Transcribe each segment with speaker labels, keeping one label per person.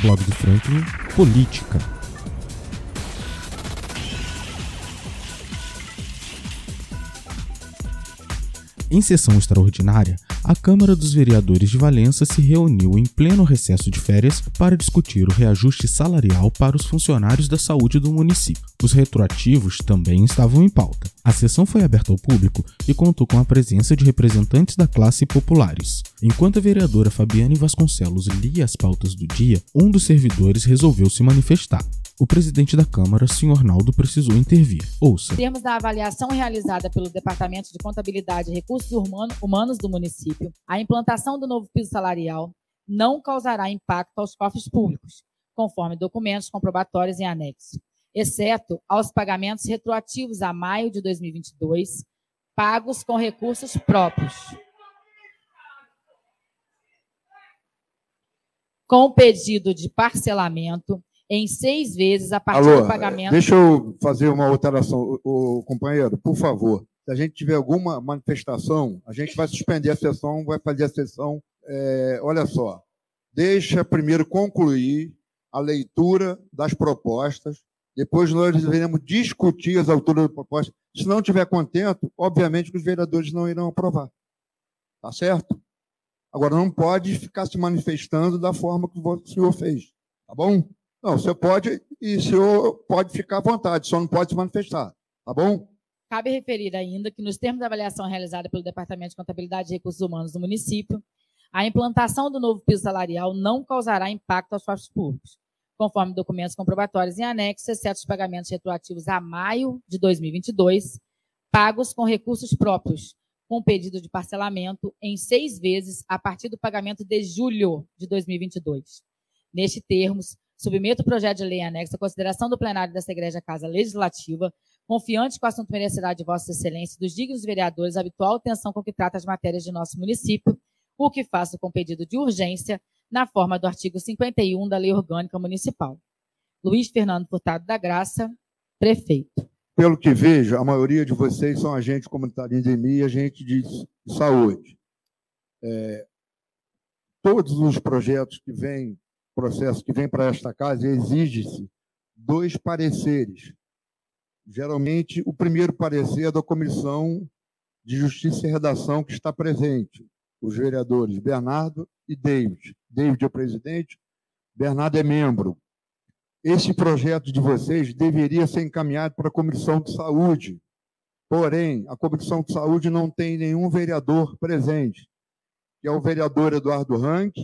Speaker 1: Blog do Franklin, Política. Em sessão extraordinária, a Câmara dos Vereadores de Valença se reuniu em pleno recesso de férias para discutir o reajuste salarial para os funcionários da saúde do município. Os retroativos também estavam em pauta. A sessão foi aberta ao público e contou com a presença de representantes da classe populares. Enquanto a vereadora Fabiane Vasconcelos lia as pautas do dia, um dos servidores resolveu se manifestar. O presidente da Câmara, senhor Naldo, precisou intervir. Ouça.
Speaker 2: Em termos da avaliação realizada pelo Departamento de Contabilidade e Recursos Humanos do município, a implantação do novo piso salarial não causará impacto aos cofres públicos, conforme documentos comprobatórios em anexo, exceto aos pagamentos retroativos a maio de 2022, pagos com recursos próprios. Com pedido de parcelamento em seis vezes a partir Alô, do pagamento.
Speaker 3: Deixa eu fazer uma alteração, o, o, companheiro, por favor. Se a gente tiver alguma manifestação, a gente vai suspender a sessão, vai fazer a sessão. É, olha só, deixa primeiro concluir a leitura das propostas, depois nós devemos discutir as alturas das propostas. Se não tiver contento, obviamente que os vereadores não irão aprovar. Tá certo? Agora, não pode ficar se manifestando da forma que o senhor fez. Tá bom? Não, você pode, e o senhor pode ficar à vontade, só não pode se manifestar, tá bom?
Speaker 2: Cabe referir ainda que, nos termos da avaliação realizada pelo Departamento de Contabilidade e Recursos Humanos do município, a implantação do novo piso salarial não causará impacto aos cofres públicos, conforme documentos comprobatórios em anexo, exceto os pagamentos retroativos a maio de 2022, pagos com recursos próprios, com pedido de parcelamento em seis vezes a partir do pagamento de julho de 2022. Neste termos, Submeto o projeto de lei anexo à consideração do plenário desta Igreja Casa Legislativa, confiante que o assunto merecerá de Vossa Excelência dos dignos vereadores a habitual atenção com que trata as matérias de nosso município, o que faço com pedido de urgência, na forma do artigo 51 da Lei Orgânica Municipal. Luiz Fernando Furtado da Graça, prefeito.
Speaker 3: Pelo que vejo, a maioria de vocês são agentes comunitários de endemia e agentes de saúde. É, todos os projetos que vêm processo que vem para esta casa, exige-se dois pareceres. Geralmente, o primeiro parecer é da Comissão de Justiça e Redação, que está presente, os vereadores Bernardo e David. David é o presidente, Bernardo é membro. Esse projeto de vocês deveria ser encaminhado para a Comissão de Saúde. Porém, a Comissão de Saúde não tem nenhum vereador presente, que é o vereador Eduardo Rank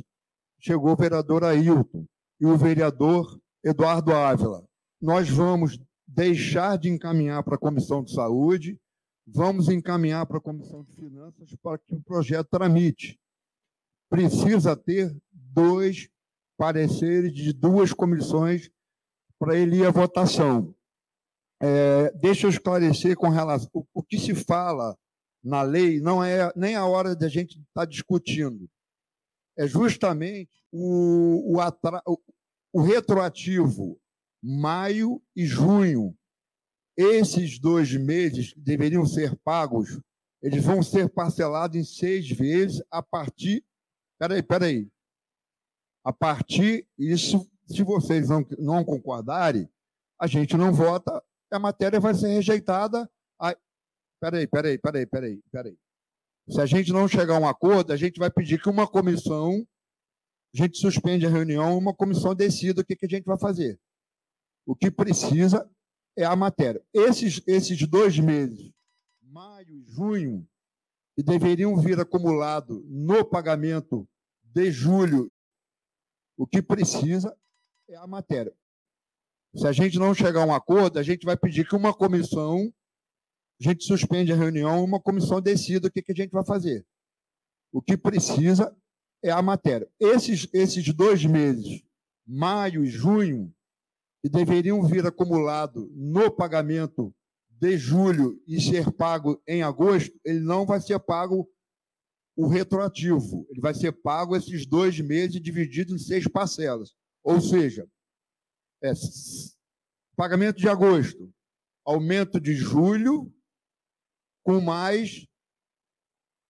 Speaker 3: chegou o vereador Ailton e o vereador Eduardo Ávila. Nós vamos deixar de encaminhar para a Comissão de Saúde, vamos encaminhar para a Comissão de Finanças para que o projeto tramite. Precisa ter dois pareceres de duas comissões para ele ir à votação. É, deixa eu esclarecer com relação. O, o que se fala na lei não é nem a hora de a gente estar tá discutindo é justamente o, o, atra... o retroativo, maio e junho. Esses dois meses que deveriam ser pagos, eles vão ser parcelados em seis vezes a partir. Peraí, peraí. A partir, isso, se vocês não, não concordarem, a gente não vota, a matéria vai ser rejeitada. Aí, peraí, peraí, peraí, peraí, peraí. Se a gente não chegar a um acordo, a gente vai pedir que uma comissão, a gente suspende a reunião, uma comissão decida o que, que a gente vai fazer. O que precisa é a matéria. Esses, esses dois meses, maio e junho, que deveriam vir acumulado no pagamento de julho, o que precisa é a matéria. Se a gente não chegar a um acordo, a gente vai pedir que uma comissão a gente suspende a reunião, uma comissão decida o que, que a gente vai fazer. O que precisa é a matéria. Esses, esses dois meses, maio e junho, que deveriam vir acumulado no pagamento de julho e ser pago em agosto, ele não vai ser pago o retroativo. Ele vai ser pago esses dois meses dividido em seis parcelas. Ou seja, é, pagamento de agosto, aumento de julho, com mais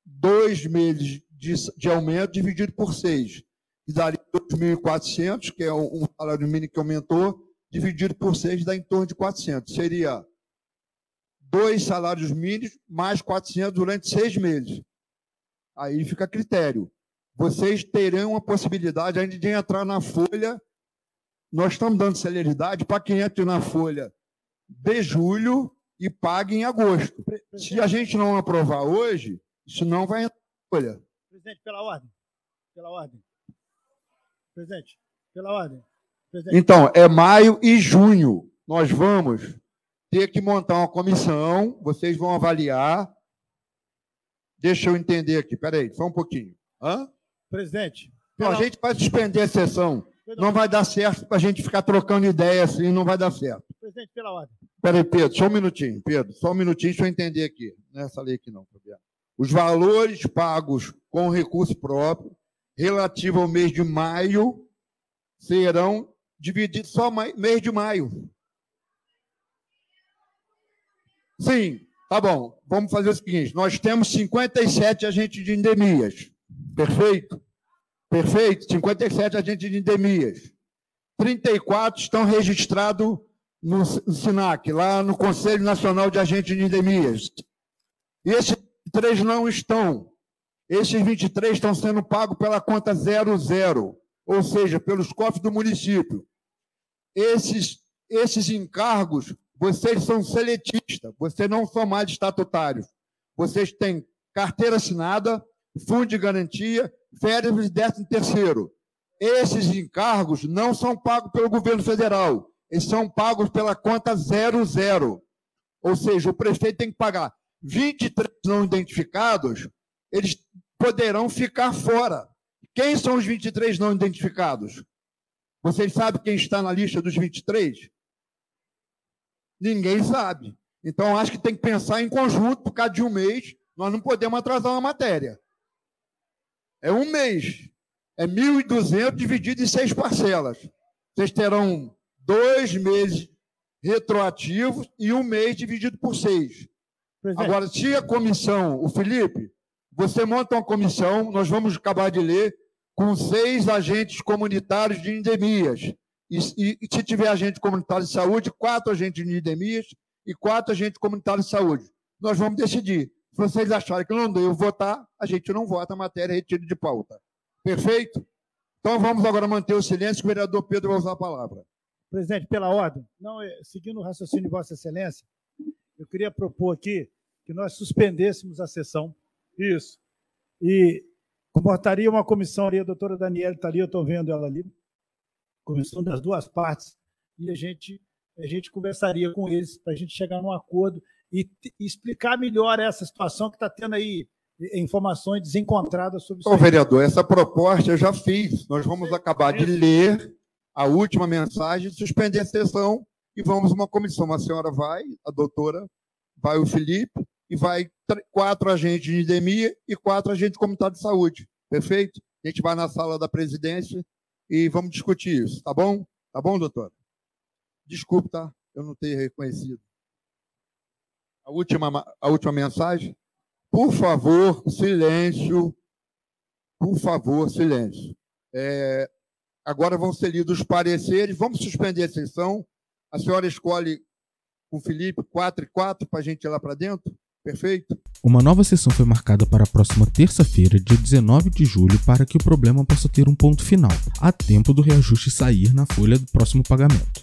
Speaker 3: dois meses de, de aumento dividido por seis. que daria 2.400, que é um salário mínimo que aumentou, dividido por seis dá em torno de 400. Seria dois salários mínimos mais 400 durante seis meses. Aí fica a critério. Vocês terão a possibilidade ainda de entrar na folha. Nós estamos dando celeridade para quem entra na folha de julho e pague em agosto. Se a gente não aprovar hoje, isso não vai folha.
Speaker 4: Presidente, pela ordem. Pela ordem. Presidente, pela ordem. Presidente.
Speaker 3: Então, é maio e junho. Nós vamos ter que montar uma comissão, vocês vão avaliar. Deixa eu entender aqui, peraí, só um pouquinho. Hã?
Speaker 4: Presidente.
Speaker 3: Não, a gente vai suspender a sessão. Não vai dar certo para a gente ficar trocando ideia assim, não vai dar certo.
Speaker 4: Presidente, pela ordem.
Speaker 3: Peraí, Pedro, só um minutinho, Pedro, só um minutinho, deixa eu entender aqui. Nessa lei aqui não, Fabiano. Os valores pagos com recurso próprio, relativo ao mês de maio, serão divididos só mês de maio. Sim, tá bom. Vamos fazer o seguinte: nós temos 57 agentes de endemias. Perfeito? Perfeito? 57 agentes de endemias. 34 estão registrados no SINAC, lá no Conselho Nacional de Agentes de Endemias. E esses três não estão. Esses 23 estão sendo pagos pela conta 00, ou seja, pelos cofres do município. Esses, esses encargos, vocês são seletistas, vocês não são mais estatutários. Vocês têm carteira assinada, fundo de garantia, férias e décimo terceiro. Esses encargos não são pagos pelo governo federal, eles são pagos pela conta 00. Ou seja, o prefeito tem que pagar 23 não identificados, eles poderão ficar fora. Quem são os 23 não identificados? Vocês sabem quem está na lista dos 23? Ninguém sabe. Então, acho que tem que pensar em conjunto, por causa de um mês, nós não podemos atrasar uma matéria. É um mês. É 1.200 dividido em seis parcelas. Vocês terão dois meses retroativos e um mês dividido por seis. Presidente. Agora, se a comissão, o Felipe, você monta uma comissão, nós vamos acabar de ler, com seis agentes comunitários de endemias. E, e, e se tiver agente comunitário de saúde, quatro agentes de endemias e quatro agentes comunitários de saúde. Nós vamos decidir. Se vocês acharem que não deu votar, a gente não vota a matéria retiro de pauta. Perfeito? Então vamos agora manter o silêncio, que o vereador Pedro vai usar a palavra.
Speaker 4: Presidente, pela ordem, não, é, seguindo o raciocínio de Vossa Excelência, eu queria propor aqui que nós suspendêssemos a sessão. Isso. E comportaria uma comissão ali, a doutora Daniela está ali, eu estou vendo ela ali, comissão das duas partes, e a gente, a gente conversaria com eles para a gente chegar num acordo e, e explicar melhor essa situação que está tendo aí informações desencontradas sobre isso.
Speaker 3: Ô, vereador, essa proposta eu já fiz. Nós vamos acabar de ler a última mensagem, suspender a sessão e vamos uma comissão. A senhora vai, a doutora, vai o Felipe e vai quatro agentes de endemia e quatro agentes comunitários de saúde. Perfeito? A gente vai na sala da presidência e vamos discutir isso, tá bom? Tá bom, doutora? Desculpe, tá? Eu não tenho reconhecido. A última, a última mensagem. Por favor, silêncio. Por favor, silêncio. É, agora vão ser lidos os pareceres. Vamos suspender a sessão. A senhora escolhe com o Felipe 4 e 4 para a gente ir lá para dentro? Perfeito?
Speaker 1: Uma nova sessão foi marcada para a próxima terça-feira, dia 19 de julho, para que o problema possa ter um ponto final, a tempo do reajuste sair na folha do próximo pagamento.